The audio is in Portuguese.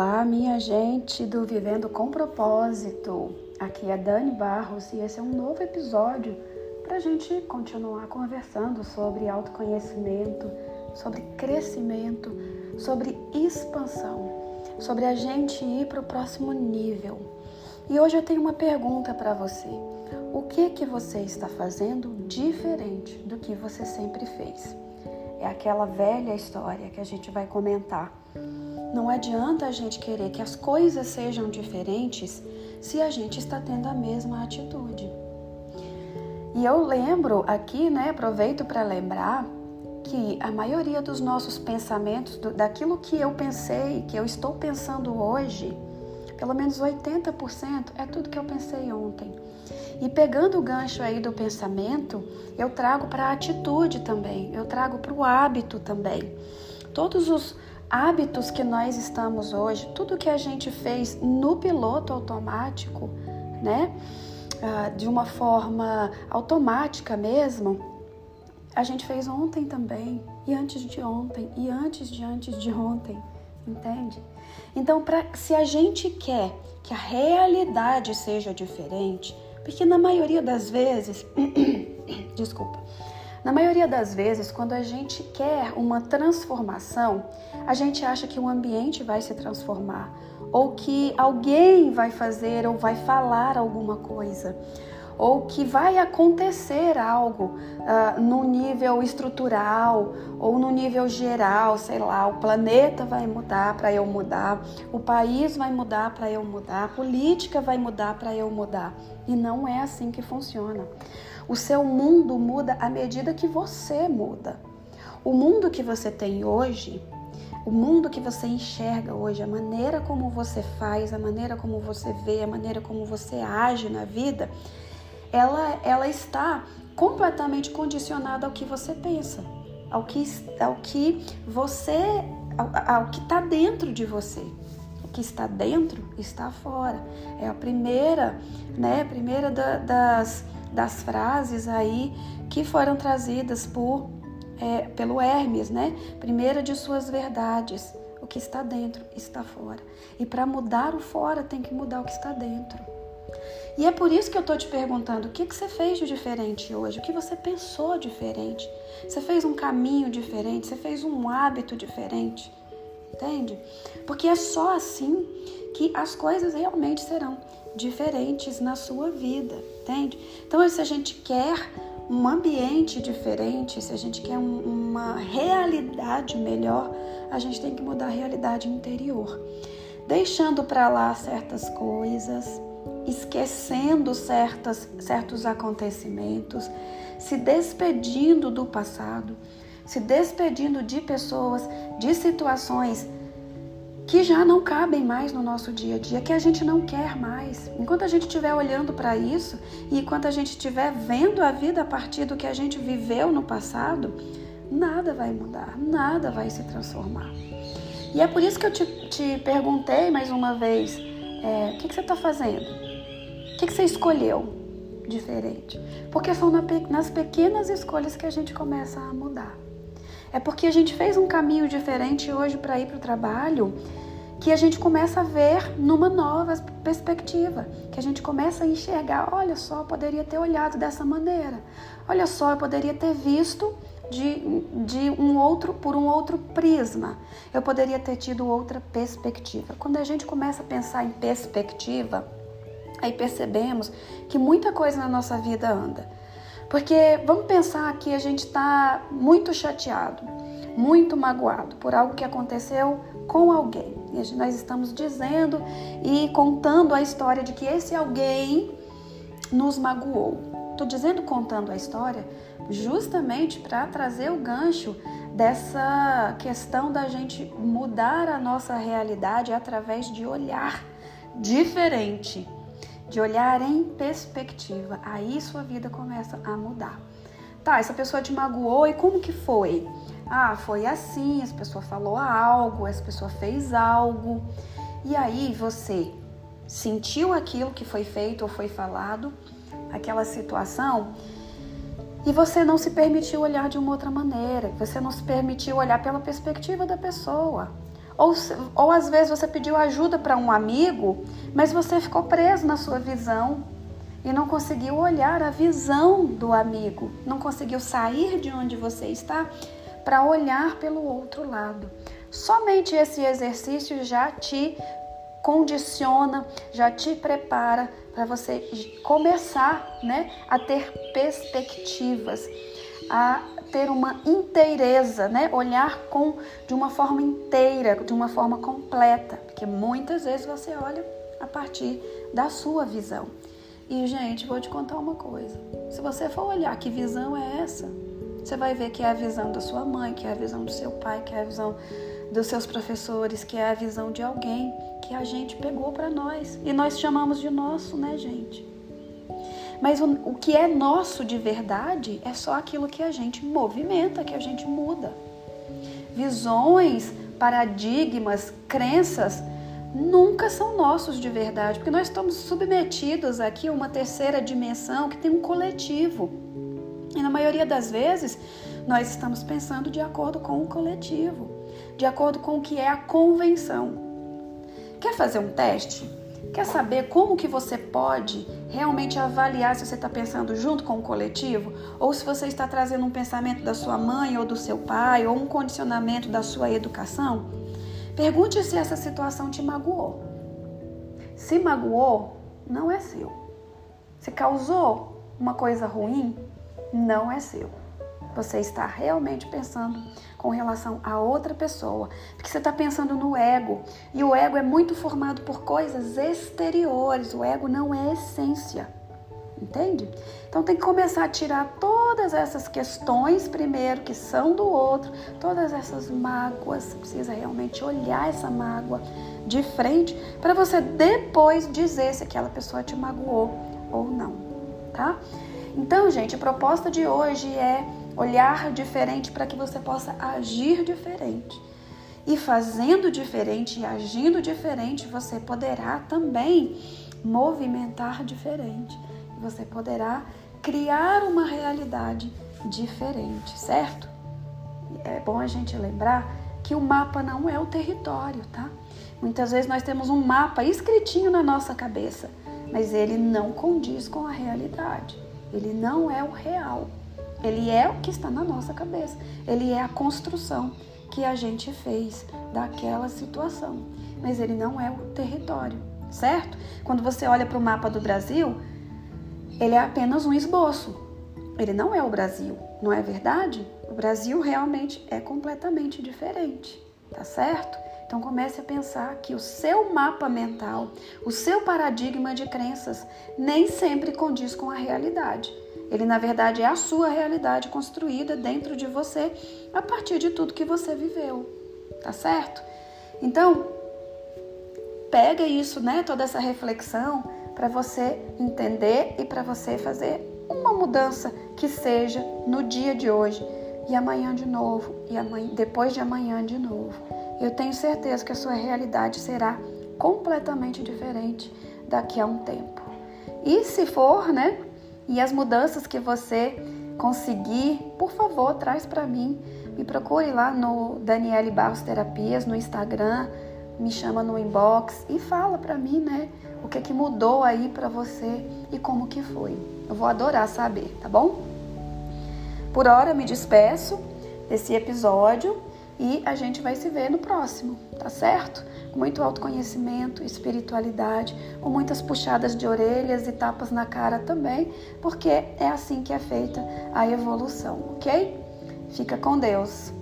Olá, minha gente do Vivendo com Propósito. Aqui é Dani Barros e esse é um novo episódio para a gente continuar conversando sobre autoconhecimento, sobre crescimento, sobre expansão, sobre a gente ir para o próximo nível. E hoje eu tenho uma pergunta para você. O que que você está fazendo diferente do que você sempre fez? É aquela velha história que a gente vai comentar não adianta a gente querer que as coisas sejam diferentes se a gente está tendo a mesma atitude. E eu lembro aqui, né, aproveito para lembrar que a maioria dos nossos pensamentos, do, daquilo que eu pensei, que eu estou pensando hoje, pelo menos 80% é tudo que eu pensei ontem. E pegando o gancho aí do pensamento, eu trago para a atitude também, eu trago para o hábito também. Todos os hábitos que nós estamos hoje, tudo que a gente fez no piloto automático, né? Ah, de uma forma automática mesmo, a gente fez ontem também, e antes de ontem, e antes de antes de ontem, entende? Então, pra, se a gente quer que a realidade seja diferente, porque na maioria das vezes, desculpa, na maioria das vezes, quando a gente quer uma transformação, a gente acha que o ambiente vai se transformar, ou que alguém vai fazer ou vai falar alguma coisa, ou que vai acontecer algo uh, no nível estrutural ou no nível geral, sei lá, o planeta vai mudar para eu mudar, o país vai mudar para eu mudar, a política vai mudar para eu mudar. E não é assim que funciona. O seu mundo muda à medida que você muda. O mundo que você tem hoje, o mundo que você enxerga hoje, a maneira como você faz, a maneira como você vê, a maneira como você age na vida, ela, ela está completamente condicionada ao que você pensa, ao que, ao que você, ao, ao que está dentro de você. O que está dentro está fora. É a primeira, né? Primeira da, das das frases aí que foram trazidas por é, pelo Hermes, né? Primeira de suas verdades, o que está dentro está fora. E para mudar o fora tem que mudar o que está dentro. E é por isso que eu estou te perguntando: o que, que você fez de diferente hoje? O que você pensou diferente? Você fez um caminho diferente? Você fez um hábito diferente? Entende? Porque é só assim que as coisas realmente serão diferentes na sua vida, entende? Então, se a gente quer um ambiente diferente, se a gente quer um, uma realidade melhor, a gente tem que mudar a realidade interior, deixando para lá certas coisas, esquecendo certas, certos acontecimentos, se despedindo do passado, se despedindo de pessoas, de situações que já não cabem mais no nosso dia a dia, que a gente não quer mais. Enquanto a gente estiver olhando para isso e enquanto a gente estiver vendo a vida a partir do que a gente viveu no passado, nada vai mudar, nada vai se transformar. E é por isso que eu te, te perguntei mais uma vez: é, o que, que você está fazendo? Que, que você escolheu diferente? Porque são na, nas pequenas escolhas que a gente começa a mudar. É porque a gente fez um caminho diferente hoje para ir para o trabalho que a gente começa a ver numa nova perspectiva, que a gente começa a enxergar, olha só, eu poderia ter olhado dessa maneira. Olha só, eu poderia ter visto de, de um outro por um outro prisma. Eu poderia ter tido outra perspectiva. Quando a gente começa a pensar em perspectiva, aí percebemos que muita coisa na nossa vida anda. Porque vamos pensar que a gente está muito chateado, muito magoado por algo que aconteceu com alguém. E nós estamos dizendo e contando a história de que esse alguém nos magoou. Estou dizendo contando a história justamente para trazer o gancho dessa questão da gente mudar a nossa realidade através de olhar diferente de olhar em perspectiva. Aí sua vida começa a mudar. Tá, essa pessoa te magoou e como que foi? Ah, foi assim, essa pessoa falou algo, essa pessoa fez algo. E aí você sentiu aquilo que foi feito ou foi falado, aquela situação, e você não se permitiu olhar de uma outra maneira, você não se permitiu olhar pela perspectiva da pessoa. Ou, ou às vezes você pediu ajuda para um amigo, mas você ficou preso na sua visão e não conseguiu olhar a visão do amigo, não conseguiu sair de onde você está para olhar pelo outro lado. Somente esse exercício já te condiciona, já te prepara para você começar, né, a ter perspectivas, a ter uma inteireza, né? Olhar com de uma forma inteira, de uma forma completa, porque muitas vezes você olha a partir da sua visão. E gente, vou te contar uma coisa. Se você for olhar que visão é essa, você vai ver que é a visão da sua mãe, que é a visão do seu pai, que é a visão dos seus professores, que é a visão de alguém que a gente pegou para nós. E nós chamamos de nosso, né, gente? Mas o, o que é nosso de verdade é só aquilo que a gente movimenta, que a gente muda. Visões, paradigmas, crenças nunca são nossos de verdade, porque nós estamos submetidos aqui a uma terceira dimensão que tem um coletivo. E na maioria das vezes, nós estamos pensando de acordo com o coletivo, de acordo com o que é a convenção. Quer fazer um teste? Quer saber como que você pode realmente avaliar se você está pensando junto com o coletivo ou se você está trazendo um pensamento da sua mãe ou do seu pai ou um condicionamento da sua educação? Pergunte se essa situação te magoou. Se magoou, não é seu. Se causou uma coisa ruim, não é seu. Você está realmente pensando com relação a outra pessoa, porque você está pensando no ego e o ego é muito formado por coisas exteriores. O ego não é essência, entende? Então tem que começar a tirar todas essas questões primeiro que são do outro, todas essas mágoas. Você precisa realmente olhar essa mágoa de frente para você depois dizer se aquela pessoa te magoou ou não, tá? Então, gente, a proposta de hoje é olhar diferente para que você possa agir diferente. E fazendo diferente e agindo diferente, você poderá também movimentar diferente. Você poderá criar uma realidade diferente, certo? É bom a gente lembrar que o mapa não é o território, tá? Muitas vezes nós temos um mapa escritinho na nossa cabeça, mas ele não condiz com a realidade. Ele não é o real. Ele é o que está na nossa cabeça. Ele é a construção que a gente fez daquela situação. Mas ele não é o território, certo? Quando você olha para o mapa do Brasil, ele é apenas um esboço. Ele não é o Brasil, não é verdade? O Brasil realmente é completamente diferente, tá certo? Então comece a pensar que o seu mapa mental, o seu paradigma de crenças nem sempre condiz com a realidade. Ele, na verdade, é a sua realidade construída dentro de você a partir de tudo que você viveu. Tá certo? Então, pega isso, né, toda essa reflexão para você entender e para você fazer uma mudança que seja no dia de hoje e amanhã de novo e amanhã, depois de amanhã de novo. Eu tenho certeza que a sua realidade será completamente diferente daqui a um tempo. E se for, né, e as mudanças que você conseguir, por favor, traz para mim. Me procure lá no Daniele Barros Terapias no Instagram, me chama no inbox e fala para mim, né, o que que mudou aí para você e como que foi. Eu vou adorar saber, tá bom? Por hora me despeço desse episódio e a gente vai se ver no próximo, tá certo? com muito autoconhecimento, espiritualidade, com muitas puxadas de orelhas e tapas na cara também, porque é assim que é feita a evolução, ok? Fica com Deus.